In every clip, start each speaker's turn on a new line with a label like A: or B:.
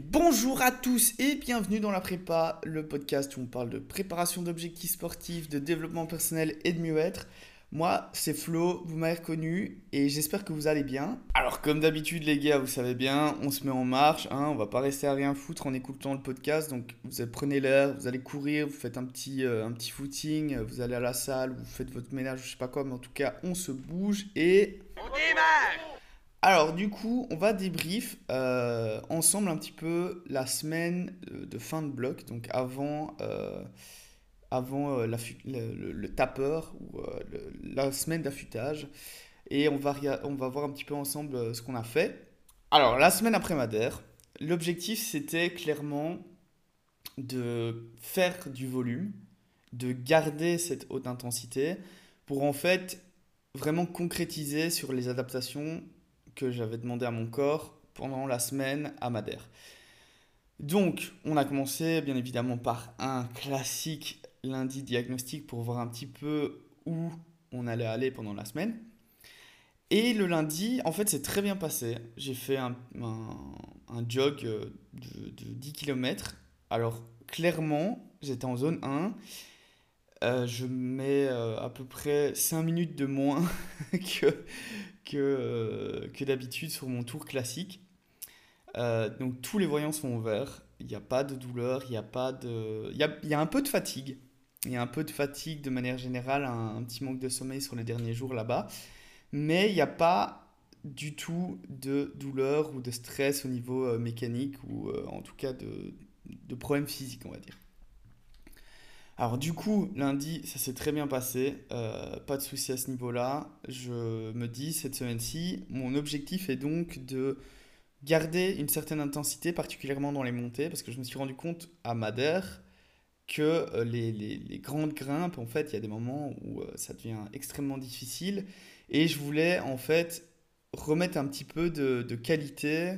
A: bonjour à tous et bienvenue dans la prépa, le podcast où on parle de préparation d'objectifs sportifs, de développement personnel et de mieux-être. Moi, c'est Flo, vous m'avez reconnu et j'espère que vous allez bien. Alors, comme d'habitude, les gars, vous savez bien, on se met en marche, hein, on va pas rester à rien foutre en écoutant le podcast. Donc, vous prenez l'air, vous allez courir, vous faites un petit, euh, un petit footing, vous allez à la salle, vous faites votre ménage, je sais pas quoi, mais en tout cas, on se bouge et. On démarre alors du coup, on va débrief euh, ensemble un petit peu la semaine de fin de bloc, donc avant, euh, avant euh, le, tapeur ou la semaine d'affûtage. Et on va, on va voir un petit peu ensemble ce qu'on a fait. Alors la semaine après Madère, l'objectif c'était clairement de faire du volume, de garder cette haute intensité pour en fait vraiment concrétiser sur les adaptations que j'avais demandé à mon corps pendant la semaine à Madère. Donc, on a commencé bien évidemment par un classique lundi diagnostic pour voir un petit peu où on allait aller pendant la semaine. Et le lundi, en fait, c'est très bien passé. J'ai fait un, un, jog de, de, 10 km. Alors, clairement, j'étais en zone 1. Euh, je mets euh, à peu près 5 minutes de moins que, que, euh, que d'habitude sur mon tour classique. donc tous les voyants sont ouverts, il n'y a pas de douleur, il y a pas de... Il y a, un peu de fatigue. Il y a un peu de fatigue de manière générale, un, petit manque de sommeil sur les derniers jours là-bas. Mais il n'y a pas du tout de douleur ou de stress au niveau mécanique ou en tout cas de, de problèmes physiques, on va dire. Alors du coup, lundi, ça s'est très bien passé, euh, pas de souci à ce niveau-là. Je me dis, cette semaine-ci, mon objectif est donc de garder une certaine intensité, particulièrement dans les montées, parce que je me suis rendu compte à Madère que euh, les, grandes grimpes, en fait, il y a des moments où euh, ça devient extrêmement difficile, et je voulais en fait remettre un petit peu de, qualité,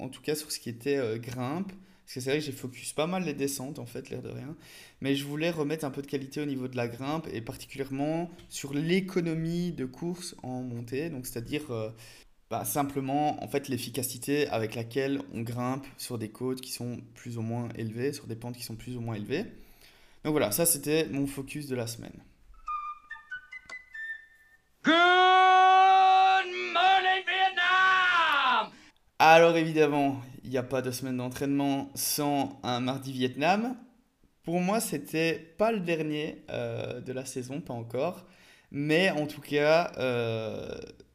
A: en tout cas sur ce qui était grimpe, parce que c'est vrai que j'ai focus pas mal les descentes, en fait, l'air de rien. Mais je voulais remettre un peu de qualité au niveau de la grimpe et particulièrement sur l'économie de course en montée. Donc, c'est-à-dire euh, bah, simplement, en fait, l'efficacité avec laquelle on grimpe sur des côtes qui sont plus ou moins élevées, sur des pentes qui sont plus ou moins élevées. Donc voilà, ça c'était mon focus de la semaine. Alors évidemment, il n'y a pas de semaine d'entraînement sans un mardi Vietnam. Pour moi, c'était pas le dernier euh, de la saison, pas encore. Mais en tout cas, euh,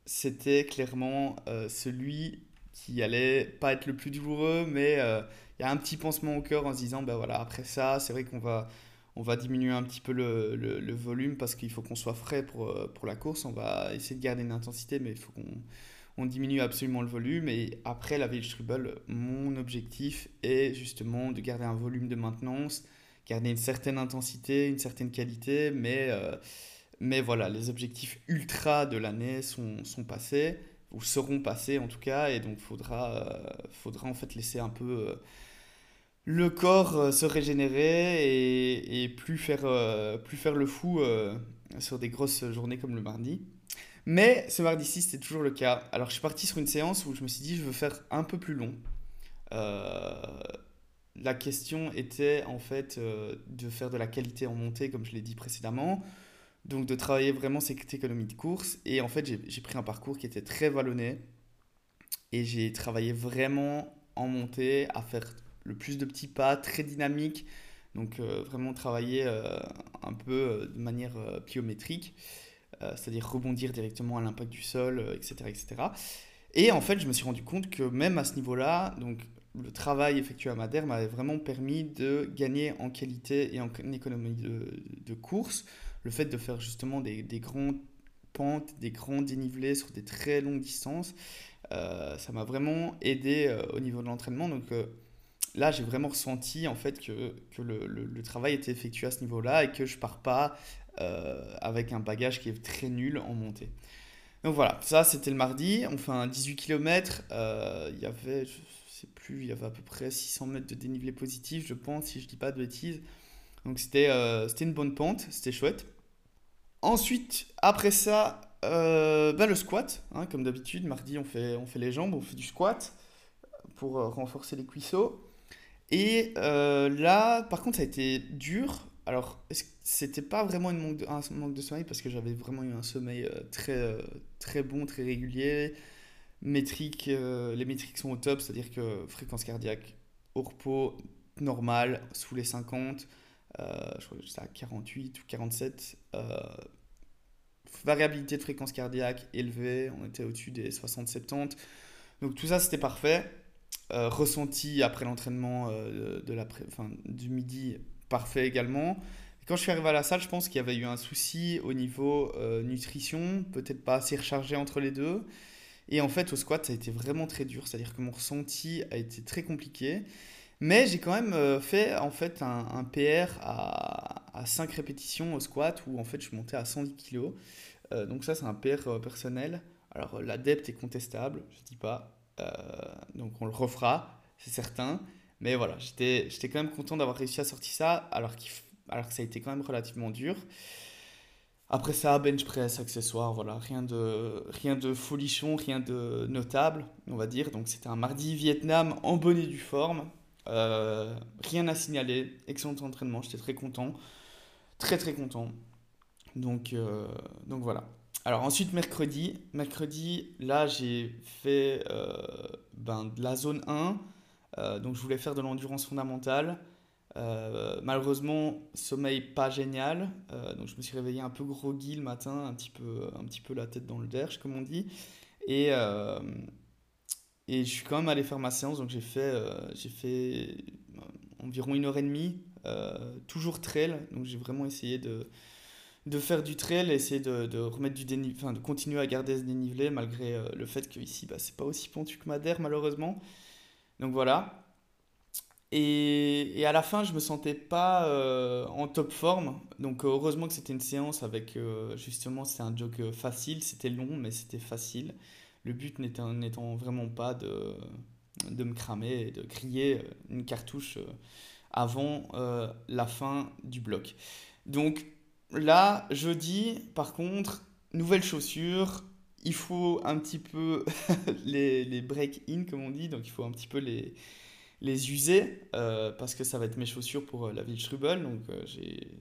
A: c'était clairement euh, celui qui allait pas être le plus douloureux, mais il y a un petit pansement au cœur en se disant, ben voilà, après ça, c'est vrai qu'on va, diminuer un petit peu le volume parce qu'il faut qu'on soit frais pour, pour la course. On va essayer de garder une intensité, mais il faut qu'on on diminue absolument le volume. Et après la Strubel, mon objectif est justement de garder un volume de maintenance, garder une certaine intensité, une certaine qualité, mais, euh, mais voilà, les objectifs ultra de l'année sont, sont, passés, ou seront passés en tout cas, et donc faudra, euh, faudra en fait laisser un peu... Euh, le corps se régénérer et, et plus, faire, plus faire le fou sur des grosses journées comme le mardi. Mais ce mardi-ci, c'était toujours le cas. Alors, je suis parti sur une séance où je me suis dit, je veux faire un peu plus long. Euh, la question était en fait euh, de faire de la qualité en montée, comme je l'ai dit précédemment. Donc, de travailler vraiment cette économie de course. Et en fait, j'ai pris un parcours qui était très vallonné. Et j'ai travaillé vraiment en montée à faire le plus de petits pas, très dynamique. Donc, euh, vraiment travailler un peu de manière pliométrique. Euh, c'est-à-dire rebondir directement à l'impact du sol, etc., euh, etc. Et en fait, je me suis rendu compte que même à ce niveau-là, donc le travail effectué à Madère m'avait vraiment permis de gagner en qualité et en économie de, course. Le fait de faire justement des, des grandes pentes, des grands dénivelés sur des très longues distances, euh, ça m'a vraiment aidé au niveau de l'entraînement. Donc là, j'ai vraiment ressenti en fait que, que le, le, travail était effectué à ce niveau-là et que je pars pas avec un bagage qui est très nul en montée. Donc voilà, ça c'était le mardi, on fait un 18 km, euh, il y avait, je sais plus, il y avait à peu près 600 mètres de dénivelé positif, je pense, si je dis pas de bêtises. Donc c'était euh, c'était une bonne pente, c'était chouette. Ensuite, après ça, bah, le squat, hein, comme d'habitude, mardi on fait, on fait les jambes, on fait du squat pour renforcer les cuisseaux. Et là, par contre, ça a été dur. Alors, c'était pas vraiment un manque de sommeil parce que j'avais vraiment eu un sommeil très, très bon, très régulier. Métrique, les métriques sont au top, c'est-à-dire que fréquence cardiaque au repos normal, sous les 50, je crois que j'étais à 48 ou 47. variabilité de fréquence cardiaque élevée, on était au-dessus des 60-70. Donc tout ça, c'était parfait. Euh, ressenti après l'entraînement euh, du midi, parfait également. quand je suis arrivé à la salle, je pense qu'il y avait eu un souci au niveau euh, nutrition, peut-être pas assez rechargé entre les deux. Et en fait, au squat, ça a été vraiment très dur, c'est-à-dire que mon ressenti a été très compliqué. Mais j'ai quand même fait en fait un, PR à, à, 5 répétitions au squat où en fait je suis monté à 110 kg. donc ça c'est un PR personnel. Alors l'adepte est contestable, je dis pas, euh, donc on le refera, c'est certain. Mais voilà, j'étais quand même content d'avoir réussi à sortir ça, alors, alors que ça a été quand même relativement dur. Après ça, bench press, accessoires, voilà, rien de, rien de folichon, rien de notable, on va dire. Donc c'était un mardi Vietnam en bonne et due forme. Euh, rien à signaler, excellent entraînement, j'étais très content. Très très content. Donc, euh, donc voilà. Alors ensuite, mercredi, mercredi, là j'ai fait euh, ben, de la zone 1, euh, donc je voulais faire de l'endurance fondamentale. Euh, malheureusement, sommeil pas génial, donc je me suis réveillé un peu groggy le matin, un petit peu, un petit peu la tête dans le derche comme on dit. Et, et je suis quand même allé faire ma séance, donc j'ai fait, fait environ une heure et demie, toujours trail, donc j'ai vraiment essayé de de faire du trail, essayer de, de remettre du dénivelé, enfin de continuer à garder ce dénivelé malgré euh, le fait que ici bah, c'est pas aussi pentu que Madère malheureusement. Donc voilà. Et, et, à la fin, je me sentais pas euh, en top forme. Donc heureusement que c'était une séance avec euh, justement c'était un jog facile, c'était long mais c'était facile. Le but n'étant vraiment pas de, de me cramer et de crier une cartouche avant la fin du bloc. Donc Là, jeudi, par contre, nouvelles chaussures. Il faut un petit peu les, break-in, comme on dit. Donc, il faut un petit peu les, user euh, parce que ça va être mes chaussures pour euh, la ville Strubel. Donc, euh,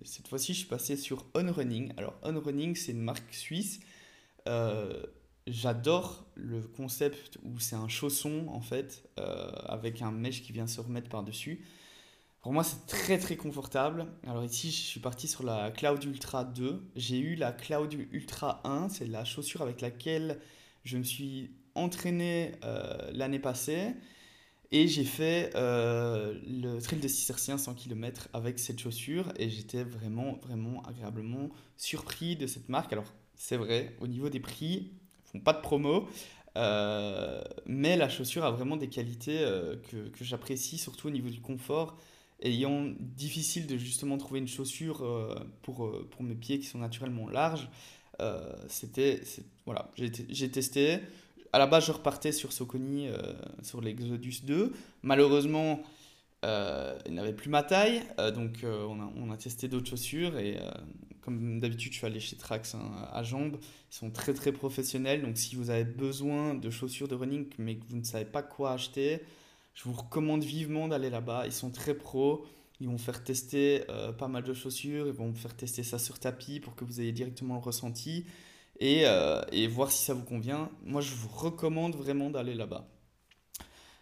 A: cette fois-ci, je suis passé sur On Running. Alors, On Running, c'est une marque suisse. J'adore le concept où c'est un chausson en fait avec un mèche qui vient se remettre par-dessus. Pour moi, c'est très très confortable. Alors ici, je suis parti sur la Cloud Ultra 2. J'ai eu la Cloud Ultra 1, c'est la chaussure avec laquelle je me suis entraîné euh, l'année passée. Et j'ai fait euh, le trail de Cistercien 100 km avec cette chaussure. Et j'étais vraiment, vraiment agréablement surpris de cette marque. Alors, c'est vrai, au niveau des prix, ils font pas de promo. Euh, mais la chaussure a vraiment des qualités que, que j'apprécie, surtout au niveau du confort ayant difficile de justement trouver une chaussure euh, pour, euh, pour mes pieds qui sont naturellement larges, euh, c'était voilà, j'ai testé. À la base, je repartais sur Soconi, sur l'Exodus 2. Malheureusement, il n'avait plus ma taille, donc on a, on, a, testé d'autres chaussures et comme d'habitude, je suis allé chez Trax hein, à Jambes. Ils sont très très professionnels, donc si vous avez besoin de chaussures de running mais que vous ne savez pas quoi acheter, je vous recommande vivement d'aller là-bas. Ils sont très pros. Ils vont faire tester euh, pas mal de chaussures. Ils vont faire tester ça sur tapis pour que vous ayez directement le ressenti et, euh, et voir si ça vous convient. Moi, je vous recommande vraiment d'aller là-bas.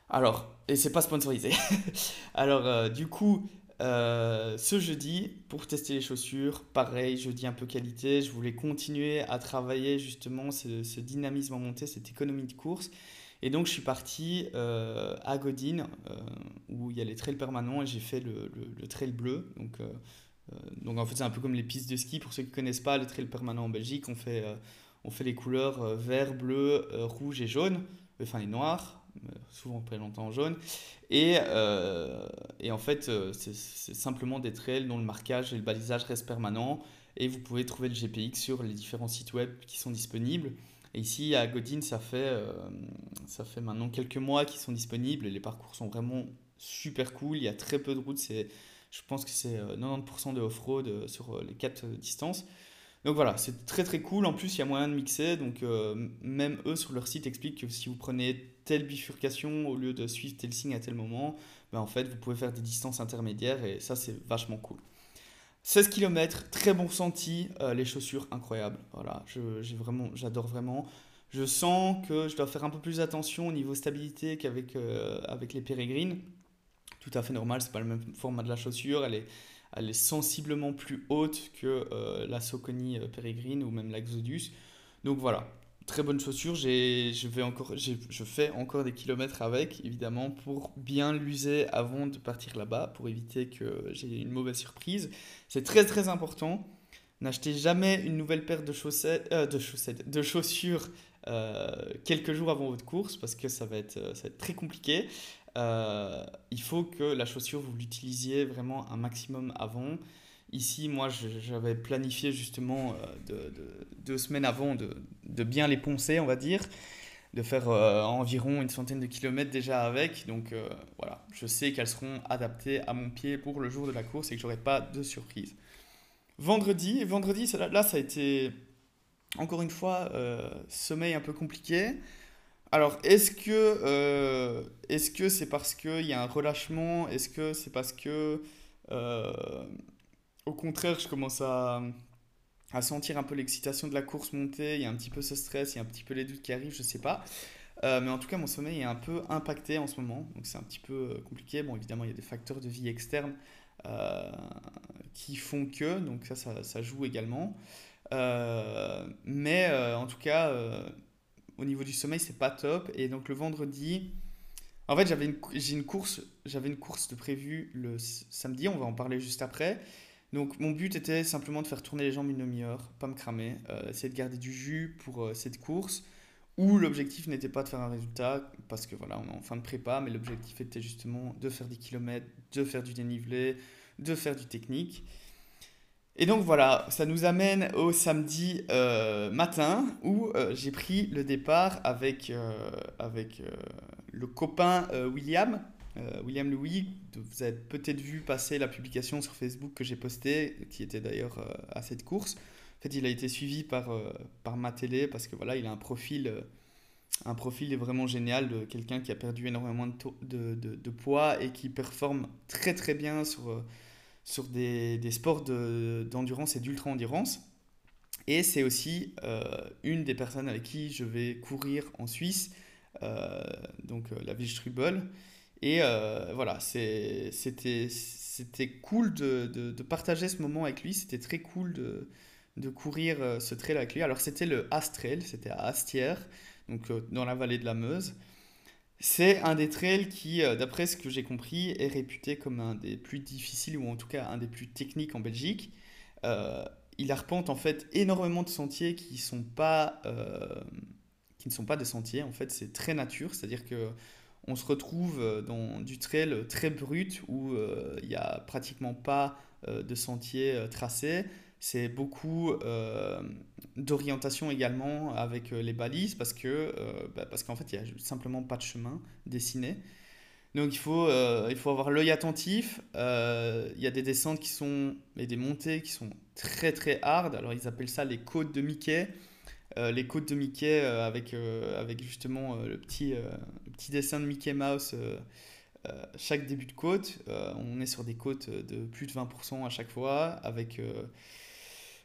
A: Alors, et c'est pas sponsorisé. Alors, euh, du coup, ce jeudi, pour tester les chaussures, pareil, jeudi un peu qualité, je voulais continuer à travailler justement ce, ce dynamisme en montée, cette économie de course. Et donc, je suis parti euh, à Godin, euh, où il y a les trails permanents, et j'ai fait le, le, trail bleu. Donc, euh, donc, en fait, c'est un peu comme les pistes de ski. Pour ceux qui ne connaissent pas les trails permanents en Belgique, on fait, on fait les couleurs vert, bleu, rouge et jaune, enfin, et noir, souvent très longtemps en jaune. Et, et en fait, c'est simplement des trails dont le marquage et le balisage restent permanents. Et vous pouvez trouver le GPX sur les différents sites web qui sont disponibles. Ici, à Godin, ça fait, euh, ça fait maintenant quelques mois qu'ils sont disponibles les parcours sont vraiment super cool. Il y a très peu de routes. je pense que c'est 90% euh, de off-road euh, sur les quatre distances. Donc voilà, c'est très très cool. En plus, il y a moyen de mixer. Donc même eux sur leur site expliquent que si vous prenez telle bifurcation au lieu de suivre tel signe à tel moment, ben, en fait vous pouvez faire des distances intermédiaires et ça c'est vachement cool. 16 km, très bon ressenti, euh, les chaussures incroyables. Voilà, vraiment, j'adore vraiment. Je sens que je dois faire un peu plus attention au niveau stabilité qu'avec euh, avec les pérégrines. Tout à fait normal, c'est pas le même format de la chaussure. Elle est, elle est sensiblement plus haute que euh, la Soconi euh, Peregrine ou même l'Axodus. Donc voilà, très bonne chaussure. Je, vais encore, je fais encore des kilomètres avec, évidemment, pour bien l'user avant de partir là-bas, pour éviter que j'ai une mauvaise surprise. C'est très très important. N'achetez jamais une nouvelle paire de chaussettes, euh, de chaussettes, de chaussures quelques jours avant votre course parce que ça va être, ça va être très compliqué. Euh, il faut que la chaussure, vous l'utilisiez vraiment un maximum avant. Ici, moi, j'avais planifié justement euh, deux semaines avant de, bien les poncer, on va dire, de faire euh, environ une centaine de kilomètres déjà avec. Donc voilà, je sais qu'elles seront adaptées à mon pied pour le jour de la course et que j'aurai pas de surprise. Vendredi, vendredi, là, ça a été encore une fois sommeil un peu compliqué. Alors, est-ce que euh, est-ce que c'est parce qu'il y a un relâchement? Est-ce que c'est parce que, euh, au contraire, je commence à, à sentir un peu l'excitation de la course monter Il y a un petit peu ce stress, il y a un petit peu les doutes qui arrivent, je ne sais pas. Euh, mais en tout cas, mon sommeil est un peu impacté en ce moment, donc c'est un petit peu compliqué. Bon, évidemment, il y a des facteurs de vie externes qui font que, donc ça, ça, joue également. mais en tout cas au niveau du sommeil, c'est pas top. Et donc le vendredi, en fait, j'avais une course, j'avais une course de prévue le samedi. On va en parler juste après. Donc mon but était simplement de faire tourner les jambes une demi-heure, pas me cramer, euh, essayer de garder du jus pour euh, cette course. Où l'objectif n'était pas de faire un résultat, parce que voilà, on est en fin de prépa, mais l'objectif était justement de faire des kilomètres, de faire du dénivelé, de faire du technique. Et donc voilà, ça nous amène au samedi euh, matin où euh, j'ai pris le départ avec, avec le copain William, William Louis. Vous avez peut-être vu passer la publication sur Facebook que j'ai postée, qui était d'ailleurs à cette course. En fait, il a été suivi par, par ma télé parce que voilà, il a un profil, un profil vraiment génial de quelqu'un qui a perdu énormément de, de, poids et qui performe très très bien sur sur des, des sports d'endurance et d'ultra-endurance. Et c'est aussi euh, une des personnes avec qui je vais courir en Suisse, euh, donc euh, la ville Strubel. Et voilà, c'était cool de, de, partager ce moment avec lui. C'était très cool de, de courir ce trail avec lui. Alors c'était le Astrail, c'était à Astière, donc dans la vallée de la Meuse. C'est un des trails qui, euh, d'après ce que j'ai compris, est réputé comme un des plus difficiles ou en tout cas un des plus techniques en Belgique. Euh, il arpente en fait énormément de sentiers qui, sont pas, euh, qui ne sont pas des sentiers. En fait, c'est très nature, c'est-à-dire que on se retrouve dans du trail très brut où il n'y a pratiquement pas de sentiers tracés. C'est beaucoup euh, d'orientation également avec euh, les balises euh, bah, parce qu'en fait il n'y a simplement pas de chemin dessiné. Donc il faut, il faut avoir l'œil attentif. il y a des descentes qui sont et des montées qui sont très très hard. Alors ils appellent ça les côtes de Mickey. Les côtes de Mickey avec, avec justement le, petit, le petit dessin de Mickey Mouse chaque début de côte. on est sur des côtes de plus de 20% à chaque fois avec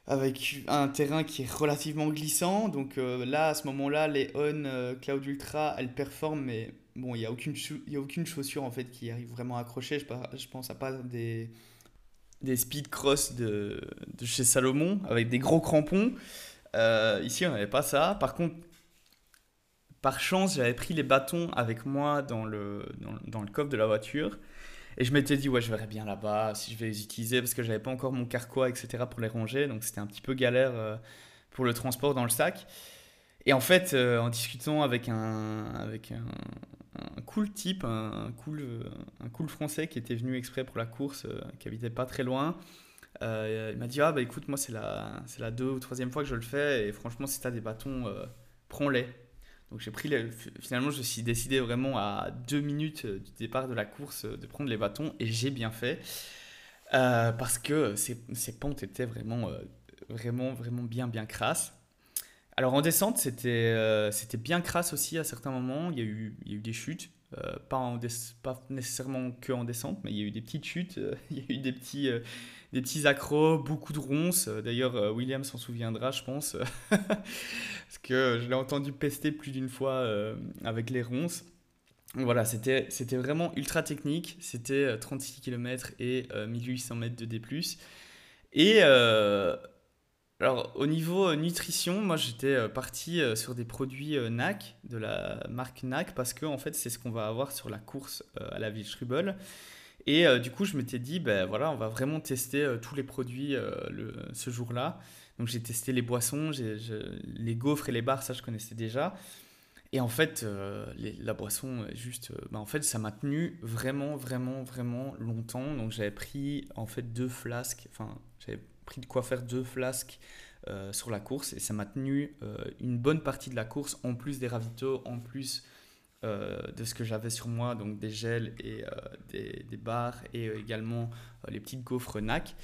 A: avec un terrain qui est relativement glissant. Donc euh, là, à ce moment-là, les On euh, Cloud Ultra, elles performent, mais bon, il n'y a, aucune a aucune chaussure en fait qui arrive vraiment à accrocher. Je, je pense à pas des, des speed cross de, de chez Salomon avec des gros crampons. Euh, ici, on n'avait pas ça. Par contre, par chance, j'avais pris les bâtons avec moi dans le, coffre de la voiture. Et je m'étais dit, ouais, je verrai bien là-bas si je vais les utiliser parce que j'avais pas encore mon carquois, etc. pour les ranger. Donc c'était un petit peu galère euh, pour le transport dans le sac. Et en fait, euh, en discutant avec un, cool type, un, cool, français qui était venu exprès pour la course, qui habitait pas très loin, il m'a dit Ah, bah écoute, moi, c'est la, c'est la deux ou troisième fois que je le fais. Et franchement, si tu as des bâtons, prends-les. Donc j'ai pris finalement je me suis décidé vraiment à deux minutes euh, du départ de la course euh, de prendre les bâtons et j'ai bien fait euh, parce que ces, pentes étaient vraiment vraiment, vraiment bien, bien crasse. Alors en descente, c'était c'était bien crasse aussi à certains moments. Il y a eu, il y a eu des chutes. pas, en pas nécessairement que en descente, mais il y a eu des petites chutes, il y a eu des petits, des petits accros, beaucoup de ronces. D'ailleurs, William s'en souviendra, je pense, parce que je l'ai entendu pester plus d'une fois avec les ronces. Voilà, c'était vraiment ultra technique. C'était 36 euh, km et 1800 euh, mètres de D. Et euh, alors, au niveau nutrition, moi j'étais parti sur des produits NAC, de la marque NAC, parce que en fait, c'est ce qu'on va avoir sur la course à la ville Schrubel. Et du coup, je m'étais dit, ben voilà, on va vraiment tester tous les produits le, ce jour-là. Donc, j'ai testé les boissons, les gaufres et les bars, ça je connaissais déjà. Et en fait, euh, la boisson, juste, euh, bah en fait, ça m'a tenu vraiment, vraiment, vraiment longtemps. Donc j'avais pris en fait deux flasques, enfin j'avais pris de quoi faire deux flasques euh, sur la course et ça m'a tenu une bonne partie de la course, en plus des ravitaux, en plus de ce que j'avais sur moi, donc des gels et des, des, barres et également les petites gaufres NAC.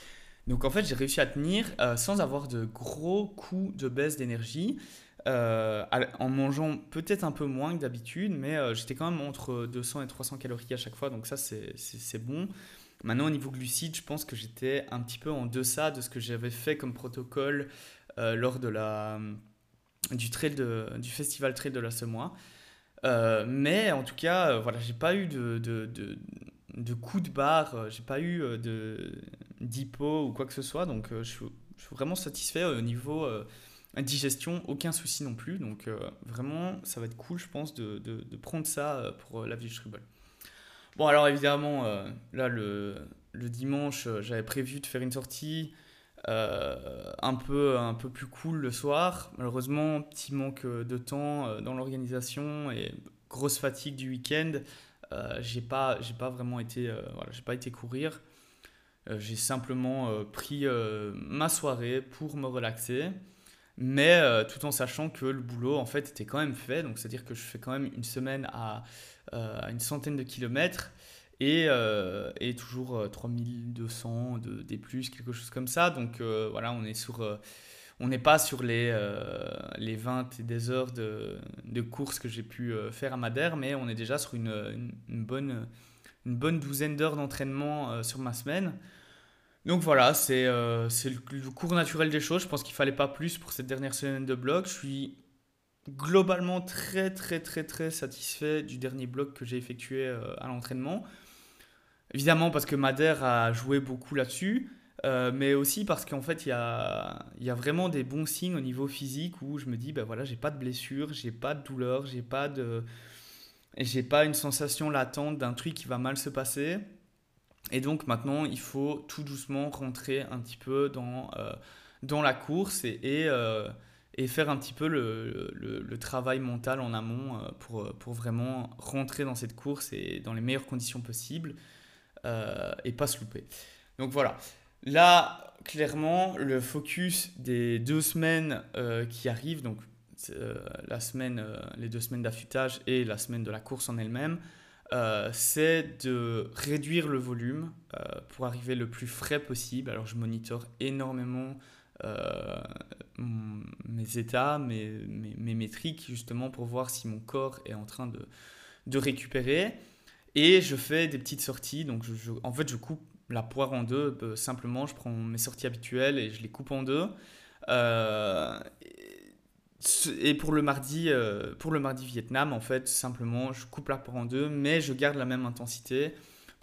A: Donc en fait, j'ai réussi à tenir sans avoir de gros coups de baisse d'énergie. Euh, en mangeant peut-être un peu moins que d'habitude, mais euh, j'étais quand même entre 200 et 300 calories à chaque fois, donc ça c'est bon. Maintenant au niveau glucides, je pense que j'étais un petit peu en deçà de ce que j'avais fait comme protocole euh, lors de la, du, trail de, du festival trail de la Semois. Mais en tout cas, voilà, j'ai pas eu de, de, de, de coup de barre, j'ai pas eu de d'hypo ou quoi que ce soit, donc je suis, vraiment satisfait au niveau Digestion, aucun souci non plus. Donc euh, vraiment, ça va être cool, je pense, de, de, prendre ça euh, pour euh, la vie Shrubble. Bon, alors évidemment, là, le, le dimanche, j'avais prévu de faire une sortie un, peu, un peu plus cool le soir. Malheureusement, petit manque de temps dans l'organisation et grosse fatigue du week-end. j'ai pas, j'ai pas vraiment été, voilà, j'ai pas été courir. j'ai simplement pris ma soirée pour me relaxer mais euh, tout en sachant que le boulot en fait était quand même fait. Donc c'est-à-dire que je fais quand même une semaine à, euh, une centaine de kilomètres et, euh, et toujours 3200 de, des plus, quelque chose comme ça. Donc voilà, on est sur... on n'est pas sur les, les 20 et des heures de, de course que j'ai pu faire à Madère, mais on est déjà sur une, bonne, une bonne douzaine d'heures d'entraînement sur ma semaine. Donc voilà, c'est euh, le, cours naturel des choses. Je pense qu'il fallait pas plus pour cette dernière semaine de blog. Je suis globalement très très très très satisfait du dernier blog que j'ai effectué euh, à l'entraînement. Évidemment parce que Madère a joué beaucoup là-dessus, euh, mais aussi parce qu'en fait il y a, y a, vraiment des bons signes au niveau physique où je me dis ben voilà j'ai pas de blessure, j'ai pas de douleur, j'ai pas de j'ai pas une sensation latente d'un truc qui va mal se passer. Et donc maintenant, il faut tout doucement rentrer un petit peu dans, euh, dans la course et, euh, et, faire un petit peu le, le, travail mental en amont pour, pour vraiment rentrer dans cette course et dans les meilleures conditions possibles et pas se louper. Donc voilà. Là, clairement, le focus des deux semaines qui arrivent, donc la semaine, les deux semaines d'affûtage et la semaine de la course en elle-même, euh, c'est de réduire le volume euh, pour arriver le plus frais possible. Alors je monitore énormément euh, mes états, mes, mes, métriques, justement pour voir si mon corps est en train de, de récupérer. Et je fais des petites sorties. Donc en fait, je coupe la poire en deux. simplement, je prends mes sorties habituelles et je les coupe en deux. Et pour le mardi, euh, pour le mardi Vietnam, en fait, simplement, je coupe la en deux, mais je garde la même intensité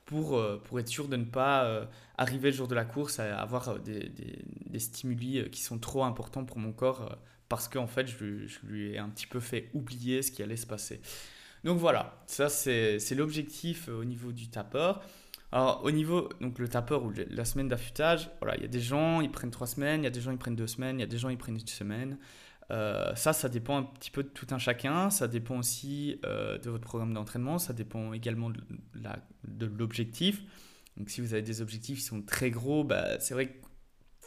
A: pour, euh, pour être sûr de ne pas euh, arriver le jour de la course à avoir des, des, des, stimuli qui sont trop importants pour mon corps parce qu'en fait, je, je, lui ai un petit peu fait oublier ce qui allait se passer. Donc voilà, ça c'est l'objectif au niveau du tapeur. Alors au niveau, donc le tapeur ou la semaine d'affûtage, voilà, il y a des gens, ils prennent trois semaines, il y a des gens, ils prennent deux semaines, il y a des gens, ils prennent une semaine. Euh, ça, ça dépend un petit peu de tout un chacun. Ça dépend aussi euh, de votre programme d'entraînement. Ça dépend également de l'objectif. Donc, si vous avez des objectifs qui sont très gros, bah, c'est vrai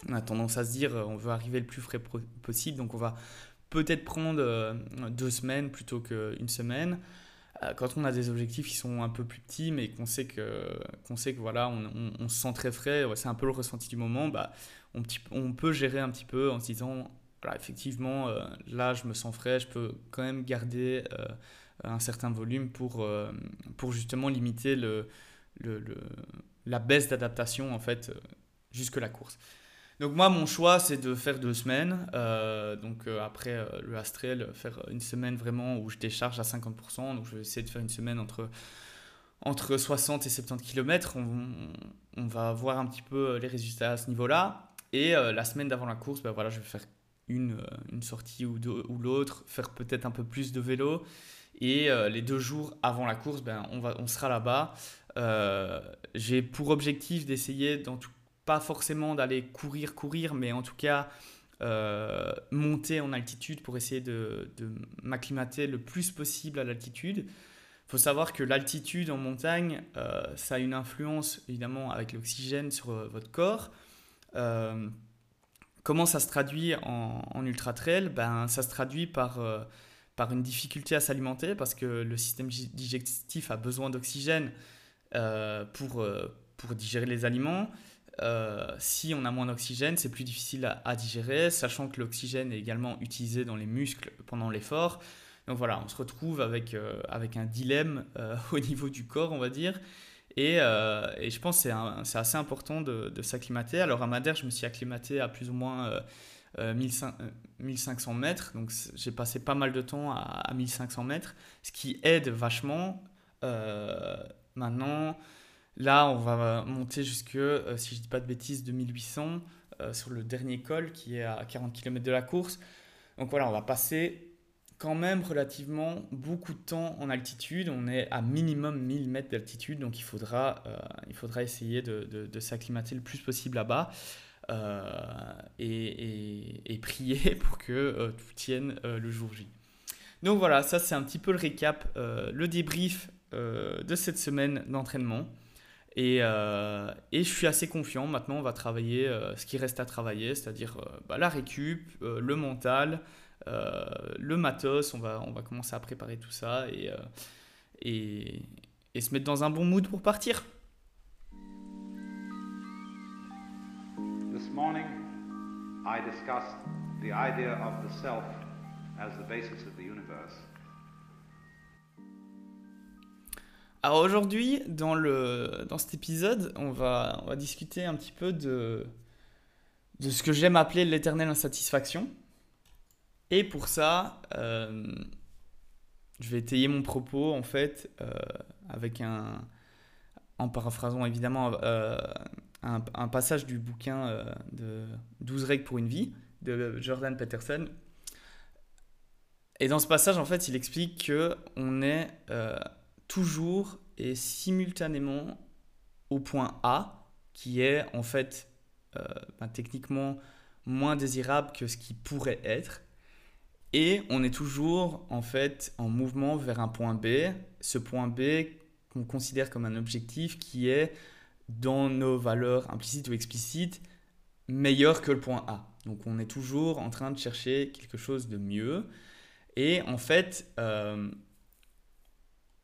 A: qu'on a tendance à se dire euh, on veut arriver le plus frais possible. Donc, on va peut-être prendre deux semaines plutôt qu'une semaine. Quand on a des objectifs qui sont un peu plus petits, mais qu'on sait que, qu'on sait que voilà, on, on, se sent très frais, c'est un peu le ressenti du moment, bah, on, peut gérer un petit peu en se disant, effectivement, là, je me sens frais, je peux quand même garder un certain volume pour, pour justement limiter le, le, la baisse d'adaptation en fait jusque la course. Donc moi, mon choix, c'est de faire deux semaines. Euh, donc euh, après euh, le Astrel, faire une semaine vraiment où je décharge à 50%. Donc je vais essayer de faire une semaine entre, entre 60 et 70 km. On, on va voir un petit peu les résultats à ce niveau-là. Et la semaine d'avant la course, ben voilà, je vais faire une, une sortie ou, ou l'autre, faire peut-être un peu plus de vélo. Et les deux jours avant la course, ben, on, va, on sera là-bas. J'ai pour objectif d'essayer dans tout pas forcément d'aller courir, courir, mais en tout cas euh, monter en altitude pour essayer de, m'acclimater le plus possible à l'altitude. Il faut savoir que l'altitude en montagne, euh, ça a une influence évidemment avec l'oxygène sur euh, votre corps. comment ça se traduit en, ultra trail ben, Ça se traduit par, par une difficulté à s'alimenter parce que le système digestif a besoin d'oxygène pour, pour digérer les aliments. Euh, si on a moins d'oxygène, c'est plus difficile à, digérer, sachant que l'oxygène est également utilisé dans les muscles pendant l'effort. Donc voilà, on se retrouve avec, euh, avec un dilemme euh, au niveau du corps, on va dire. Et, je pense que c'est assez important de, de s'acclimater. Alors à Madère, je me suis acclimaté à plus ou moins 1500 mètres. Donc j'ai passé pas mal de temps à, à, 1500 mètres, ce qui aide vachement. maintenant, Là, on va monter jusque, euh, si je ne dis pas de bêtises, 2800 euh, sur le dernier col qui est à 40 km de la course. Donc voilà, on va passer quand même relativement beaucoup de temps en altitude. On est à minimum 1000 mètres d'altitude, donc il faudra, euh, il faudra essayer de, s'acclimater le plus possible là-bas. et, prier pour que tout tienne le jour J. Donc voilà, ça c'est un petit peu le récap, le débrief de cette semaine d'entraînement. Euh, et, je suis assez confiant. Maintenant, on va travailler euh, ce qui reste à travailler, c'est-à-dire euh, bah, la récup, le mental, le matos. On va, on va commencer à préparer tout ça et, et, se mettre dans un bon mood pour partir. This morning, I discussed the idea of the self as the basis of the universe. Alors aujourd'hui, dans, le, dans cet épisode, on va, on va discuter un petit peu de, de ce que j'aime appeler l'éternelle insatisfaction. Et pour ça, euh, je vais étayer mon propos en fait euh, avec un, en paraphrasant évidemment euh, un, un, passage du bouquin de 12 règles pour une vie de Jordan Peterson. Et dans ce passage, en fait, il explique que on est toujours et simultanément au point A, qui est en fait euh, ben, techniquement moins désirable que ce qui pourrait être. Et on est toujours en fait en mouvement vers un point B. Ce point B qu'on considère comme un objectif qui est dans nos valeurs implicites ou explicites meilleur que le point A. Donc on est toujours en train de chercher quelque chose de mieux. Et en fait, euh,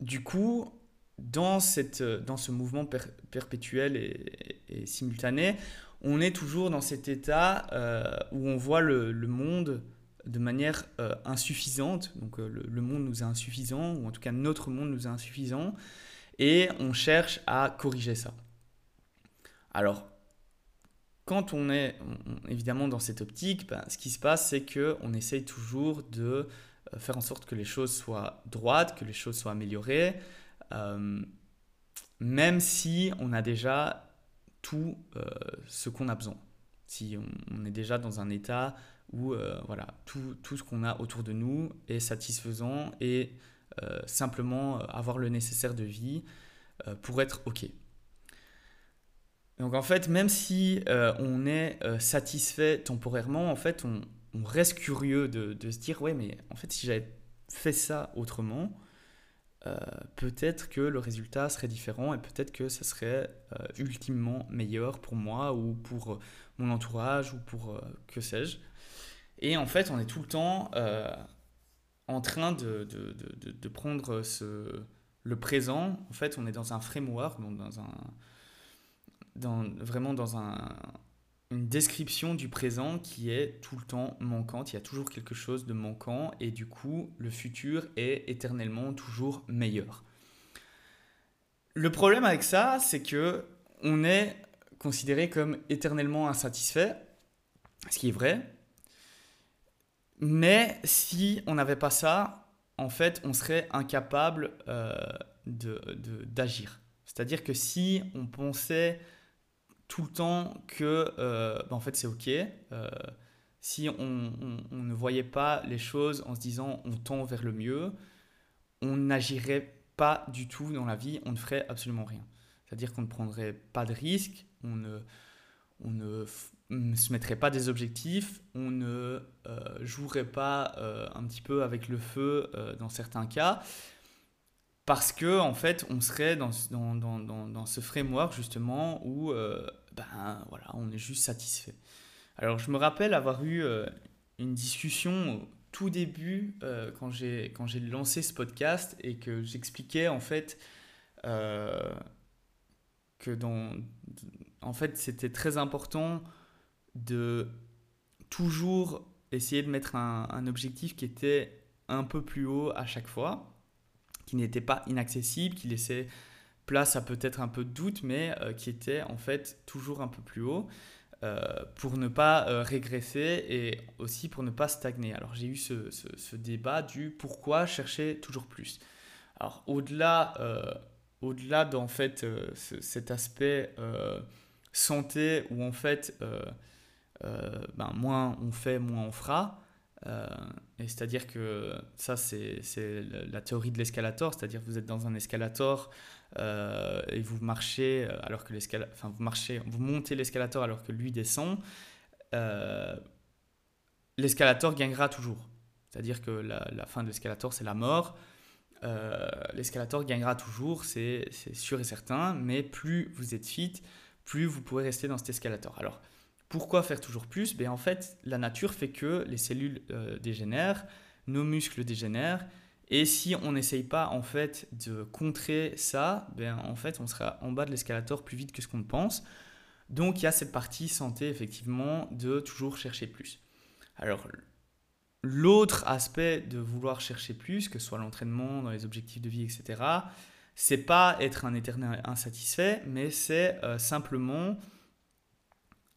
A: du coup, dans, cette, dans ce mouvement perpétuel et, simultané, on est toujours dans cet état euh, où on voit le, monde de manière euh, insuffisante. Donc euh, le, monde nous est insuffisant, ou en tout cas notre monde nous est insuffisant, et on cherche à corriger ça. Alors, quand on est évidemment dans cette optique, ben, ce qui se passe, c'est qu'on essaye toujours de faire en sorte que les choses soient droites, que les choses soient améliorées, euh, même si on a déjà tout euh, ce qu'on a besoin. Si on, est déjà dans un état où euh, voilà, tout, tout ce qu'on a autour de nous est satisfaisant et simplement avoir le nécessaire de vie pour être OK. Donc en fait, même si on est satisfait temporairement, en fait, on, on reste curieux de, se dire, ouais, mais en fait, si j'avais fait ça autrement, euh, peut-être que le résultat serait différent et peut-être que ce serait euh, ultimement meilleur pour moi ou pour euh, mon entourage ou pour que sais-je. Et en fait, on est tout le temps en train de, prendre ce, le présent. En fait, on est dans un framework, dans un, dans, vraiment dans un, une description du présent qui est tout le temps manquante. Il y a toujours quelque chose de manquant et du coup, le futur est éternellement toujours meilleur. Le problème avec ça, c'est que on est considéré comme éternellement insatisfait, ce qui est vrai. Mais si on n'avait pas ça, en fait, on serait incapable euh, d'agir. C'est-à-dire que si on pensait tout le temps que euh, bah, en fait c'est ok, euh, si on, ne voyait pas les choses en se disant on tend vers le mieux, on n'agirait pas du tout dans la vie, on ne ferait absolument rien. C'est-à-dire qu'on ne prendrait pas de risques, on ne, se mettrait pas des objectifs, on ne euh, jouerait pas un petit peu avec le feu dans certains cas, parce que en fait on serait dans, dans, dans, dans ce framework justement où ben voilà on est juste satisfait. Alors je me rappelle avoir eu une discussion tout début, euh, quand j'ai lancé ce podcast et que j'expliquais en fait euh, que dans, en fait, c'était très important de toujours essayer de mettre un, objectif qui était un peu plus haut à chaque fois, qui n'était pas inaccessible, qui laissait place à peut-être un peu de doute, mais euh, qui était en fait toujours un peu plus haut. Euh, pour ne pas euh, régresser et aussi pour ne pas stagner. Alors j'ai eu ce, ce, débat du pourquoi chercher toujours plus. Alors au-delà au-delà fait cet aspect santé où en fait ben, moins on fait, moins on fera. Et c'est-à-dire que ça, c'est la théorie de l'escalator, c'est-à-dire que vous êtes dans un escalator, euh, et vous marchez euh, alors que enfin vous marchez, vous montez l'escalator alors que lui descend, euh, l'escalator gagnera toujours. C'est-à-dire que la, la, fin de l'escalator c'est la mort. l'escalator gagnera toujours, c'est sûr et certain, mais plus vous êtes fit, plus vous pourrez rester dans cet escalator. Alors, pourquoi faire toujours plus? Ben, En fait, la nature fait que les cellules dégénèrent, nos muscles dégénèrent, et si on n'essaye pas en fait de contrer ça, ben en fait on sera en bas de l'escalator plus vite que ce qu'on pense. Donc il y a cette partie santé effectivement de toujours chercher plus. Alors l'autre aspect de vouloir chercher plus, que ce soit l'entraînement, dans les objectifs de vie, etc., c'est pas être un éternel insatisfait, mais c'est euh, simplement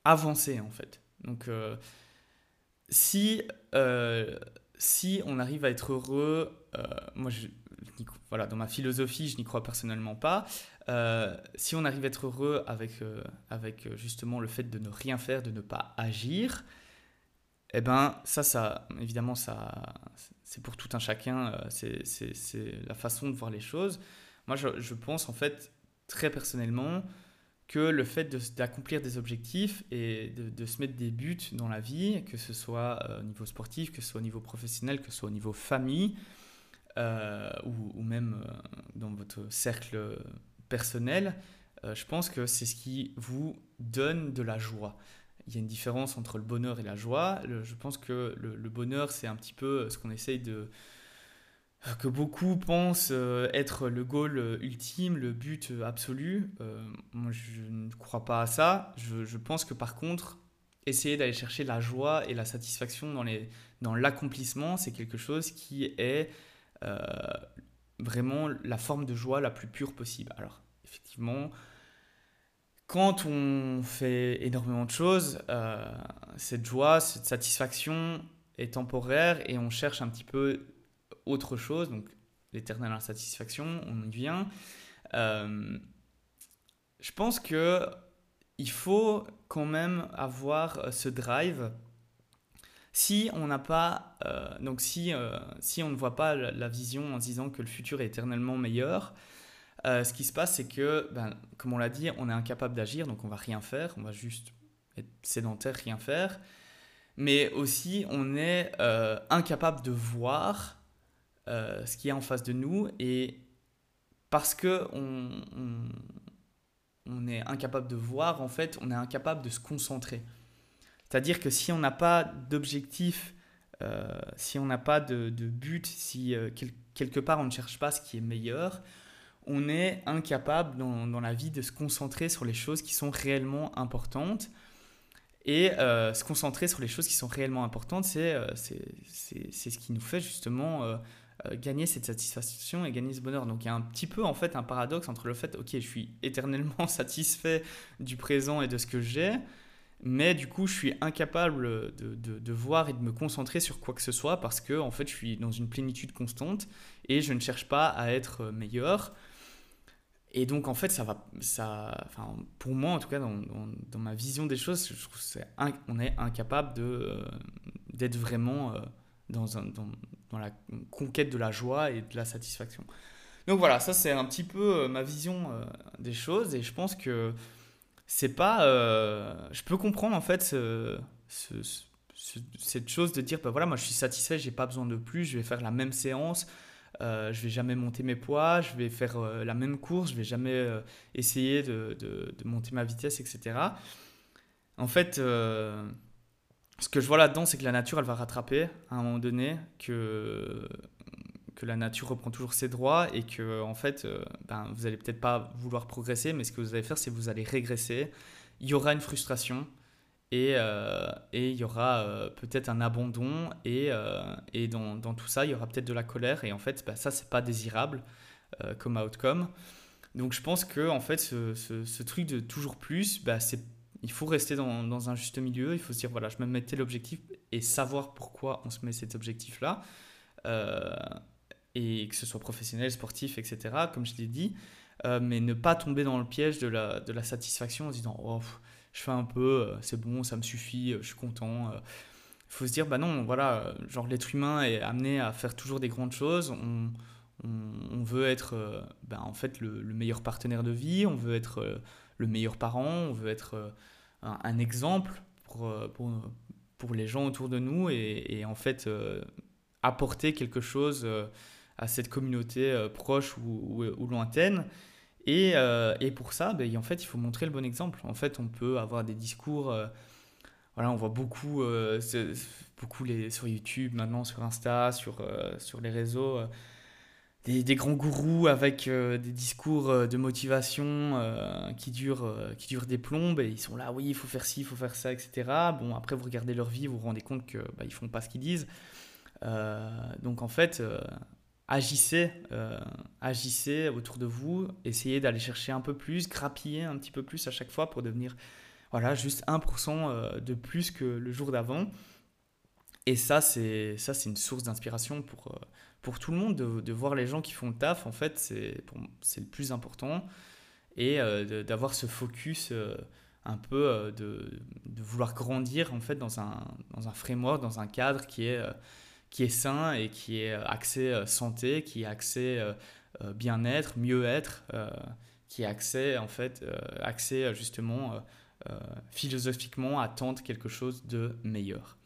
A: avancer en fait. Donc euh, si euh, si on arrive à être heureux, euh, moi, je, voilà, dans ma philosophie, je n'y crois personnellement pas. Si on arrive à être heureux avec, avec justement le fait de ne rien faire, de ne pas agir, eh ben ça, ça évidemment, ça, c'est pour tout un chacun, c'est la façon de voir les choses. Moi, je pense en fait très personnellement que le fait d'accomplir des objectifs et de, se mettre des buts dans la vie, que ce soit euh, au niveau sportif, que ce soit au niveau professionnel, que ce soit au niveau famille, euh, ou, même euh, dans votre cercle personnel, je pense que c'est ce qui vous donne de la joie. Il y a une différence entre le bonheur et la joie. je pense que le bonheur, c'est un petit peu ce qu'on essaye de, que beaucoup pensent euh, être le goal euh, ultime, le but euh, absolu. moi, je ne crois pas à ça. Je, pense que par contre, essayer d'aller chercher la joie et la satisfaction dans, les, dans l'accomplissement, c'est quelque chose qui est vraiment la forme de joie la plus pure possible. Alors, effectivement, quand on fait énormément de choses, cette joie, cette satisfaction est temporaire et on cherche un petit peu autre chose, donc l'éternelle insatisfaction, on y vient. Euh, je pense que il faut quand même avoir euh, ce drive. Si on n'a pas, euh, donc si, si on ne voit pas la, vision en disant que le futur est éternellement meilleur, ce qui se passe, c'est que, ben, comme on l'a dit, on est incapable d'agir, donc on va rien faire, on va juste être sédentaire, rien faire. Mais aussi, on est incapable de voir euh, ce qui est en face de nous et parce que on, on, est incapable de voir, en fait, on est incapable de se concentrer. C'est-à-dire que si on n'a pas d'objectif si on n'a pas de, but, si quelque part on ne cherche pas ce qui est meilleur, on est incapable dans, dans, la vie de se concentrer sur les choses qui sont réellement importantes. Et se concentrer sur les choses qui sont réellement importantes, c'est ce qui nous fait justement euh, gagner cette satisfaction et gagner ce bonheur. Donc il y a un petit peu en fait un paradoxe entre le fait, ok, je suis éternellement satisfait du présent et de ce que j'ai, mais du coup je suis incapable de, de, voir et de me concentrer sur quoi que ce soit parce que en fait je suis dans une plénitude constante et je ne cherche pas à être meilleur. Et donc en fait ça va, ça, enfin, pour moi en tout cas dans, dans, ma vision des choses, qu'on est incapable de euh, d'être vraiment euh, dans, la conquête de la joie et de la satisfaction. Donc voilà, ça c'est un petit peu euh, ma vision euh, des choses et je pense que c'est pas. Euh, je peux comprendre en fait ce, cette chose de dire bah voilà, moi je suis satisfait, j'ai pas besoin de plus, je vais faire la même séance. Euh, je vais jamais monter mes poids, je vais faire la même course, je vais jamais essayer de, de, monter ma vitesse, etc. En fait, ce que je vois là-dedans, c'est que la nature, elle va rattraper à un moment donné, que, la nature reprend toujours ses droits et que, en fait, euh, ben, vous allez peut-être pas vouloir progresser, mais ce que vous allez faire, c'est que vous allez régresser. Il y aura une frustration et, euh, et il y aura euh, peut-être un abandon et, et dans, tout ça, il y aura peut-être de la colère et en fait, ben, ça, c'est pas désirable comme outcome. Donc, je pense que, en fait, ce, ce, truc de toujours plus, ben, c'est il faut rester dans, dans, un juste milieu. Il faut se dire, voilà, je me mettais l'objectif et savoir pourquoi on se met cet objectif-là. Euh, et que ce soit professionnel, sportif, etc., comme je l'ai dit. Euh, mais ne pas tomber dans le piège de la, de la satisfaction en se disant, oh, je fais un peu, euh, c'est bon, ça me suffit, je suis content. Il faut se dire, bah non, voilà, genre l'être humain est amené à faire toujours des grandes choses. On, on, veut être, ben, en fait, le, le, meilleur partenaire de vie, on veut être le meilleur parent, on veut être euh, un, exemple pour, euh, pour, pour, les gens autour de nous et, en fait euh, apporter quelque chose à cette communauté proche ou, ou, lointaine. Et, et, pour ça, ben, en fait, il faut montrer le bon exemple. En fait, on peut avoir des discours. voilà, on voit beaucoup, beaucoup les, sur YouTube, maintenant sur Insta, sur, sur les réseaux des, grands gourous avec euh, des discours euh, de motivation euh, qui, durent, qui durent des plombes et ils sont là, oui, il faut faire ci, il faut faire ça, etc. Bon, après, vous regardez leur vie, vous vous rendez compte qu'ils bah, ne font pas ce qu'ils disent. donc, en fait, agissez, agissez autour de vous, essayez d'aller chercher un peu plus, grappiller un petit peu plus à chaque fois pour devenir voilà, juste 1% de plus que le jour d'avant. Et ça, c'est une source d'inspiration pour pour tout le monde de, voir les gens qui font le taf, en fait, c'est le plus important. Et euh, d'avoir ce focus euh, un peu euh, de, vouloir grandir en fait dans un, dans un framework, dans un cadre qui est, qui est sain et qui est axé santé, qui est axé bien-être, mieux-être, qui est axé en fait, axé justement philosophiquement à tenter quelque chose de meilleur.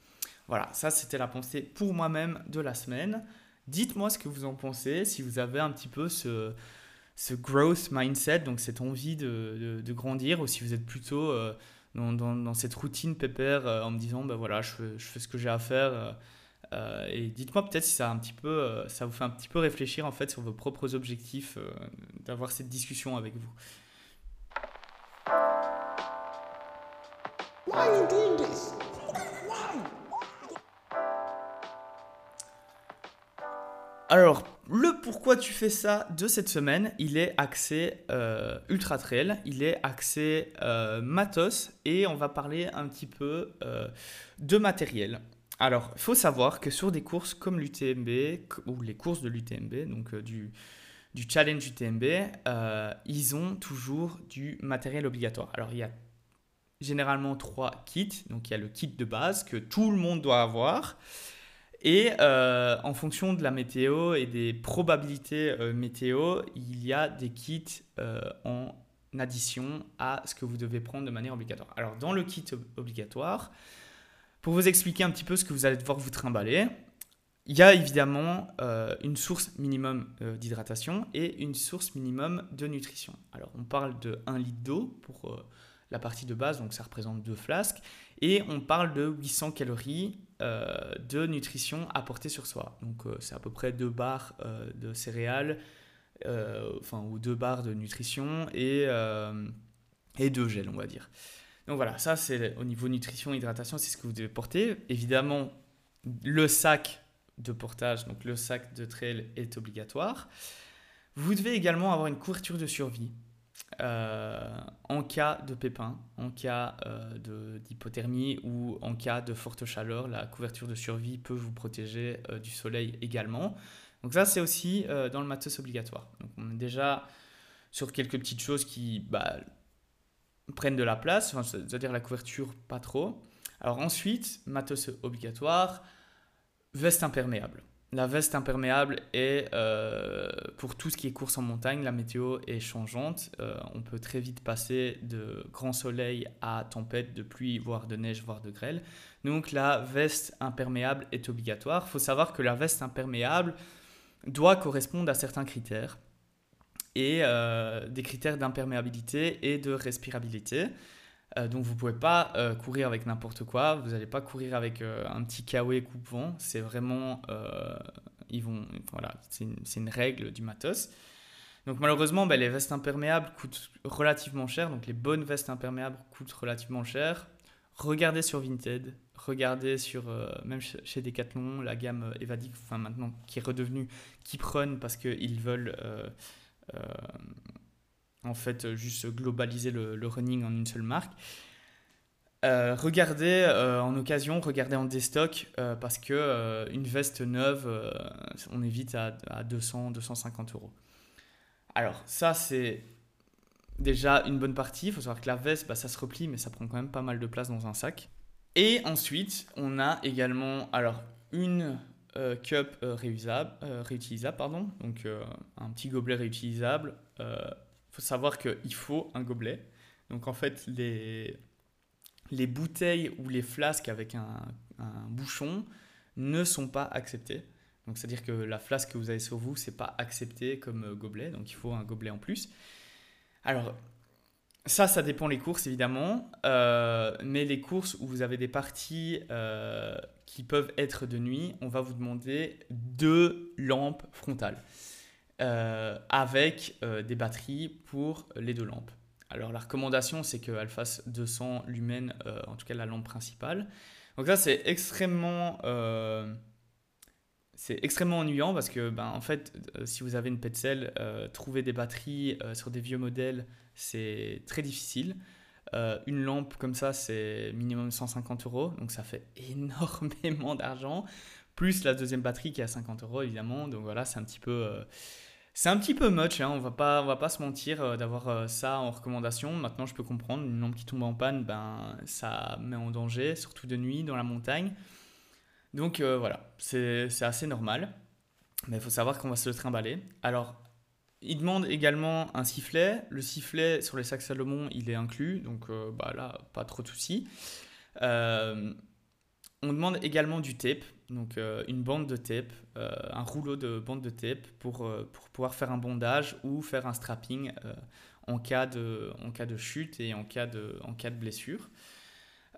A: Voilà, ça c'était la pensée pour moi-même de la semaine. Dites-moi ce que vous en pensez, si vous avez un petit peu ce, ce growth mindset, donc cette envie de, de, grandir, ou si vous êtes plutôt euh, dans, dans, cette routine pépère euh, en me disant, ben voilà, je fais, ce que j'ai à faire. Euh, et dites-moi peut-être si ça, un petit peu, ça vous fait un petit peu réfléchir en fait sur vos propres objectifs, d'avoir cette discussion avec vous. Alors, le pourquoi tu fais ça de cette semaine, il est axé euh, ultra trail, il est axé euh, matos et on va parler un petit peu euh, de matériel. Alors, il faut savoir que sur des courses comme l'UTMB ou les courses de l'UTMB, donc du, du challenge UTMB, ils ont toujours du matériel obligatoire. Alors, il y a généralement trois kits. Donc, il y a le kit de base que tout le monde doit avoir. Et euh, en fonction de la météo et des probabilités euh, météo, il y a des kits euh, en addition à ce que vous devez prendre de manière obligatoire. Alors dans le kit obligatoire, pour vous expliquer un petit peu ce que vous allez devoir vous trimballer, il y a évidemment une source minimum d'hydratation et une source minimum de nutrition. Alors on parle de 1 litre d'eau pour la partie de base, donc ça représente deux flasques, et on parle de 800 calories de nutrition à porter sur soi. Donc c'est à peu près deux barres de céréales, enfin ou deux barres de nutrition et, et deux gels, on va dire. Donc voilà, ça c'est au niveau nutrition, hydratation, c'est ce que vous devez porter. Évidemment, le sac de portage, donc le sac de trail est obligatoire. Vous devez également avoir une couverture de survie euh, en cas de pépin, en cas euh, d'hypothermie ou en cas de forte chaleur. La couverture de survie peut vous protéger euh, du soleil également. Donc ça, c'est aussi dans le matos obligatoire. Donc on est déjà sur quelques petites choses qui bah, prennent de la place, c'est-à-dire la couverture pas trop. Alors ensuite, matos obligatoire, veste imperméable. La veste imperméable est euh, pour tout ce qui est course en montagne, la météo est changeante. Euh, on peut très vite passer de grand soleil à tempête, de pluie, voire de neige, voire de grêle. Donc la veste imperméable est obligatoire. Il faut savoir que la veste imperméable doit correspondre à certains critères et euh, des critères d'imperméabilité et de respirabilité. Euh, donc vous pouvez pas euh, courir avec n'importe quoi, vous n'allez pas courir avec un petit kawaii coupe-vent, c'est vraiment, ils vont, voilà, c'est une, une, règle du matos. Donc malheureusement, ben, les vestes imperméables coûtent relativement cher, donc les bonnes vestes imperméables coûtent relativement cher. Regardez sur Vinted, regardez sur, même chez Decathlon, la gamme Evadic, enfin maintenant qui est redevenue Keep Run parce qu'ils veulent euh, en fait juste globaliser le, running en une seule marque. Euh, regardez euh, en occasion, regardez en déstock parce que une veste neuve, on évite à, 200, 250 euros. Alors ça c'est déjà une bonne partie. Il faut savoir que la veste, bah, ça se replie, mais ça prend quand même pas mal de place dans un sac. Et ensuite, on a également alors une euh, cup euh, euh, réutilisable, pardon, donc un petit gobelet réutilisable. Savoir qu'il faut un gobelet. Donc en fait, les, les bouteilles ou les flasques avec un, bouchon ne sont pas acceptées. Donc c'est-à-dire que la flasque que vous avez sur vous, c'est pas accepté comme gobelet, donc il faut un gobelet en plus. Alors ça, ça dépend les courses évidemment, euh, mais les courses où vous avez des parties euh, qui peuvent être de nuit, on va vous demander deux lampes frontales euh, avec des batteries pour les deux lampes. Alors la recommandation, c'est qu'elle fasse 200 lumens, en tout cas la lampe principale. Donc ça, c'est extrêmement c'est extrêmement ennuyant parce que, ben, en fait, si vous avez une Petzl, trouver des batteries sur des vieux modèles c'est très difficile. Euh, une lampe comme ça, c'est minimum 150 euros, donc ça fait énormément d'argent. Plus la deuxième batterie qui est à 50 euros, évidemment. Donc voilà, c'est un petit peu. Euh, c'est un petit peu much, hein. on va pas, on va pas se mentir euh, d'avoir ça en recommandation. Maintenant, je peux comprendre, une lampe qui tombe en panne, ben, ça met en danger, surtout de nuit, dans la montagne. Donc voilà, c'est assez normal. Mais il faut savoir qu'on va se le trimballer. Alors, il demande également un sifflet. Le sifflet sur les sacs Salomon, il est inclus, donc euh, bah là, pas trop de soucis. Euh, on demande également du tape, donc euh, une bande de tape, un rouleau de bande de tape pour, pour pouvoir faire un bondage ou faire un strapping en, cas de, chute et en cas de, blessure.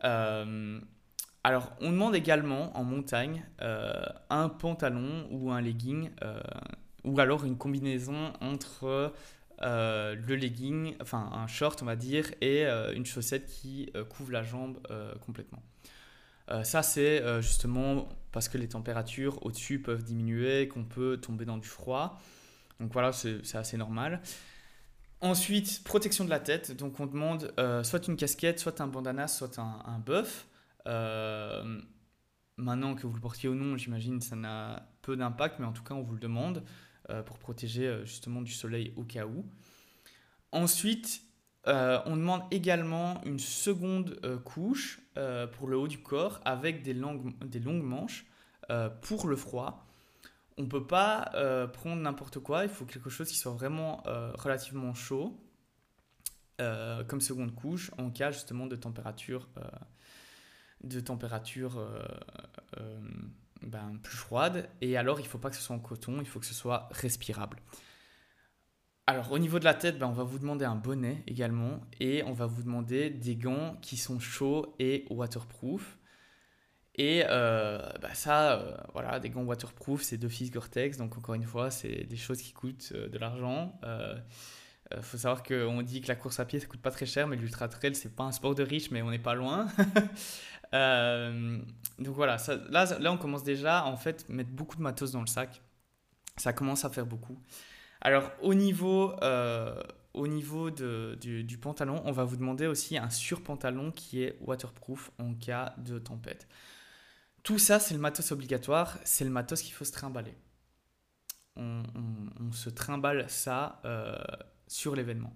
A: alors, on demande également en montagne un pantalon ou un legging ou alors une combinaison entre euh, le legging, enfin un short on va dire, et euh, une chaussette qui euh, couvre la jambe complètement. Ça c'est justement parce que les températures au-dessus peuvent diminuer, qu'on peut tomber dans du froid. Donc voilà, c'est assez normal. Ensuite, protection de la tête. Donc on demande soit une casquette, soit un bandana, soit un, un maintenant que vous le portiez ou non, j'imagine ça n'a peu d'impact, mais en tout cas on vous le demande. Euh, pour protéger euh, justement du soleil au cas où. Ensuite, euh, on demande également une seconde couche pour le haut du corps avec des, longues, des longues manches pour le froid. On ne peut pas prendre n'importe quoi, il faut quelque chose qui soit vraiment relativement chaud comme seconde couche en cas justement de température, de température ben, plus froide. Et alors, il ne faut pas que ce soit en coton, il faut que ce soit respirable. Alors, au niveau de la tête, ben, on va vous demander un bonnet également. Et on va vous demander des gants qui sont chauds et waterproof. Et bah, ça, voilà, des gants waterproof, c'est d'office Gore-Tex, donc encore une fois, c'est des choses qui coûtent de l'argent. Il faut savoir qu'on dit que la course à pied, ça coûte pas très cher, mais l'ultra trail, c'est pas un sport de riche, mais on n'est pas loin. donc voilà, ça, là, là, on commence déjà à en fait mettre beaucoup de matos dans le sac. Ça commence à faire beaucoup. Alors, au niveau, euh, du, pantalon, on va vous demander aussi un surpantalon qui est waterproof en cas de tempête. Tout ça, c'est le matos obligatoire, c'est le matos qu'il faut se trimballer. On, se trimballe ça euh, sur l'événement.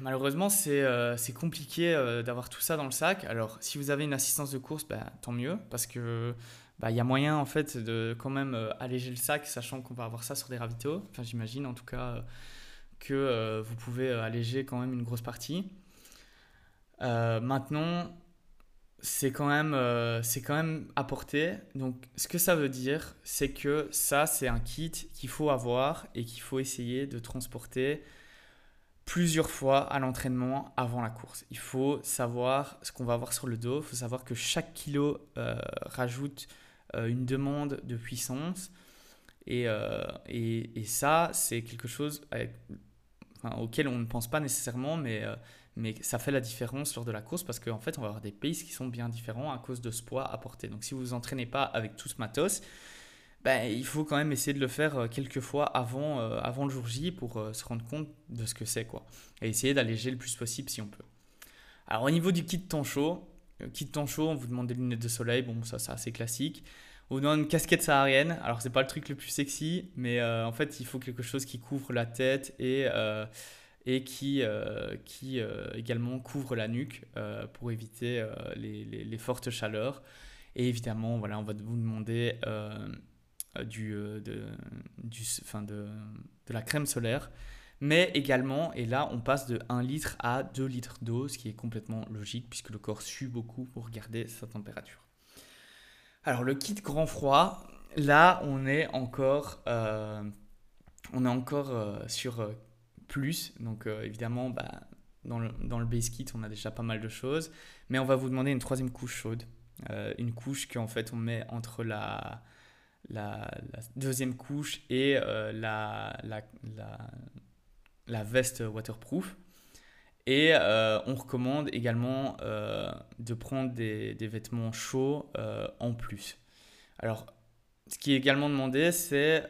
A: Malheureusement, c'est euh, compliqué d'avoir tout ça dans le sac. Alors, si vous avez une assistance de course, bah, tant mieux, parce que bah, il y a moyen en fait de quand même euh, alléger le sac, sachant qu'on va avoir ça sur des ravitaux. Enfin, j'imagine en tout cas euh, que euh, vous pouvez alléger quand même une grosse partie. maintenant, c'est quand même c'est quand même. Donc, ce que ça veut dire, c'est que ça, c'est un kit qu'il faut avoir et qu'il faut essayer de transporter plusieurs fois à l'entraînement avant la course. Il faut savoir ce qu'on va avoir sur le dos. Il faut savoir que chaque kilo rajoute euh, une demande de puissance. Et, euh, et, et ça, c'est quelque chose auquel on ne pense pas nécessairement, mais, euh, mais ça fait la différence lors de la course parce qu'en fait, on va avoir des paces qui sont bien différents à cause de ce poids apporté. Donc, si vous vous entraînez pas avec tout ce matos, ben, il faut quand même essayer de le faire quelques fois avant, avant le jour J pour se rendre compte de ce que c'est. quoi. Et essayer d'alléger le plus possible si on peut. Alors, au niveau du kit temps chaud, kit temps chaud, on vous demande des lunettes de soleil, bon, ça c'est assez classique. On demande une casquette saharienne. Alors, c'est pas le truc le plus sexy, mais euh, en fait, il faut quelque chose qui couvre la tête et, euh, et qui, euh, qui également couvre la nuque pour éviter les, les, fortes chaleurs. Et évidemment, voilà, on va vous demander du, de, du, fin de, de la crème solaire. Mais également, et là, on passe de 1 litre à 2 litres d'eau, ce qui est complètement logique puisque le corps sue beaucoup pour garder sa température. Alors le kit grand froid, là on est encore, euh, on est encore euh, sur euh, plus. Donc évidemment, bah, dans, le, dans le base kit, on a déjà pas mal de choses. Mais on va vous demander une troisième couche chaude. une couche qu'en fait on met entre la, la, deuxième couche et la, veste waterproof. Et euh, on recommande également euh, de prendre des, vêtements chauds euh, en plus. Alors, ce qui est également demandé, c'est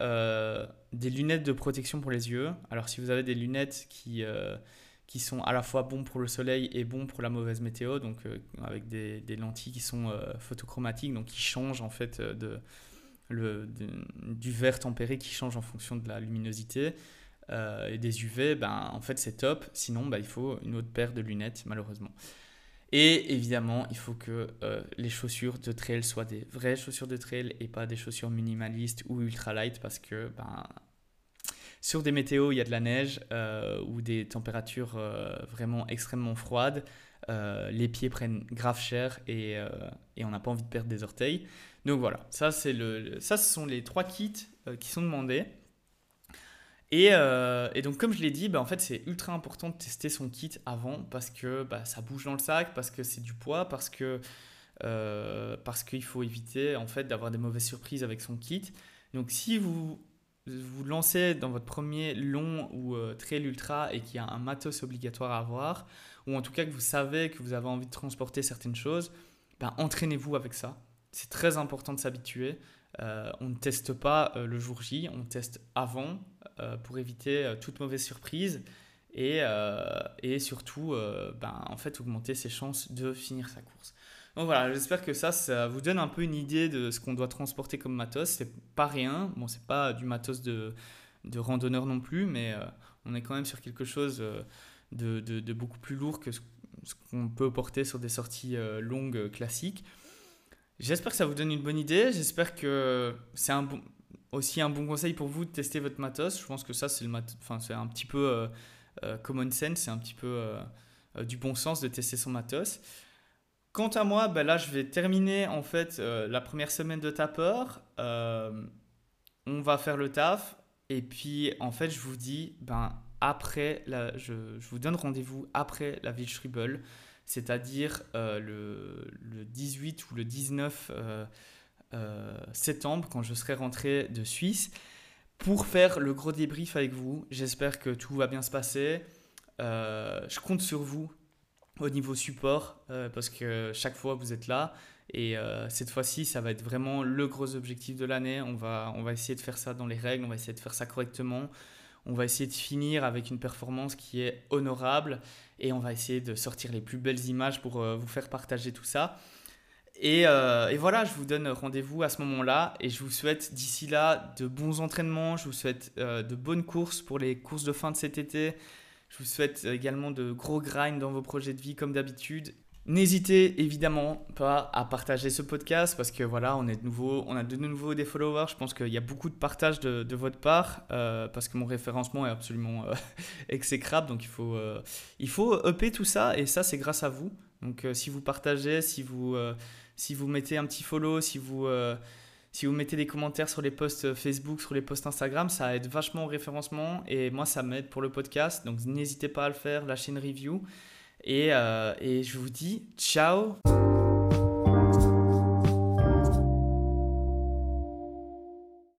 A: des lunettes de protection pour les yeux. Alors, si vous avez des lunettes qui, qui sont à la fois bons pour le soleil et bons pour la mauvaise météo, donc avec des, lentilles qui sont photochromatiques, donc qui changent en fait du vert tempéré qui change en fonction de la luminosité, euh, et des UV, ben, en fait c'est top. Sinon, ben, il faut une autre paire de lunettes, malheureusement. Et évidemment, il faut que euh, les chaussures de trail soient des vraies chaussures de trail et pas des chaussures minimalistes ou ultra light parce que ben, sur des météos, il y a de la neige euh, ou des températures vraiment extrêmement froides. les pieds prennent grave cher et, et on n'a pas envie de perdre des orteils. Donc voilà, ça, le, ça ce sont les trois kits qui sont demandés. Euh, et, donc, comme je l'ai dit, bah, en fait, c'est ultra important de tester son kit avant parce que bah, ça bouge dans le sac, parce que c'est du poids, parce que euh, parce qu'il faut éviter en fait d'avoir des mauvaises surprises avec son kit. Donc, si vous vous lancez dans votre premier long ou euh, trail ultra et qu'il y a un matos obligatoire à avoir, ou en tout cas que vous savez que vous avez envie de transporter certaines choses, ben, entraînez-vous avec ça. C'est très important de s'habituer. on ne teste pas le jour J, on teste avant pour éviter euh, toute mauvaise surprise et, euh, et surtout ben, en fait augmenter ses chances de finir sa course. Donc voilà, j'espère que ça, ça vous donne un peu une idée de ce qu'on doit transporter comme matos. C'est pas rien, bon, c'est pas du matos de, de randonneur non plus, mais on est quand même sur quelque chose de, de beaucoup plus lourd que ce, qu'on peut porter sur des sorties longues classiques. J'espère que ça vous donne une bonne idée. J'espère que c'est un bon, aussi un bon conseil pour vous de tester votre matos. Je pense que ça, c'est, enfin, un petit peu euh, euh, common sense, c'est un petit peu euh, du bon sens de tester son matos. Quant à moi, ben là, je vais terminer en fait la première semaine de tapper. on va faire le taf. Et puis, en fait, je vous dis, ben, après, la, je, vous donne rendez-vous après la ville Schrubel. c'est-à-dire le, le, 18 ou le 19 septembre, quand je serai rentré de Suisse, pour faire le gros débrief avec vous. J'espère que tout va bien se passer. je compte sur vous au niveau support parce que chaque fois vous êtes là et euh, cette fois-ci, ça va être vraiment le gros objectif de l'année. On va, on va essayer de faire ça dans les règles, on va essayer de faire ça correctement. On va essayer de finir avec une performance qui est honorable et on va essayer de sortir les plus belles images pour euh, vous faire partager tout ça. Et, euh, et voilà, je vous donne rendez-vous à ce moment-là et je vous souhaite d'ici là de bons entraînements, je vous souhaite de bonnes courses pour les courses de fin de cet été. Je vous souhaite également de gros grind dans vos projets de vie comme d'habitude N'hésitez évidemment pas à partager ce podcast parce que voilà, on est de nouveau, on a de nouveau des followers. Je pense qu'il y a beaucoup de partage de, votre part euh, parce que mon référencement est absolument euh, exécrable. Donc il faut, euh, il faut upper tout ça et ça c'est grâce à vous. Donc si vous partagez, si vous, si vous mettez un petit follow, si vous, si vous mettez des commentaires sur les posts Facebook, sur les posts Instagram, ça aide vachement au référencement et moi ça m'aide pour le podcast. Donc n'hésitez pas à le faire, lâchez une review. Et, euh, et je vous dis ciao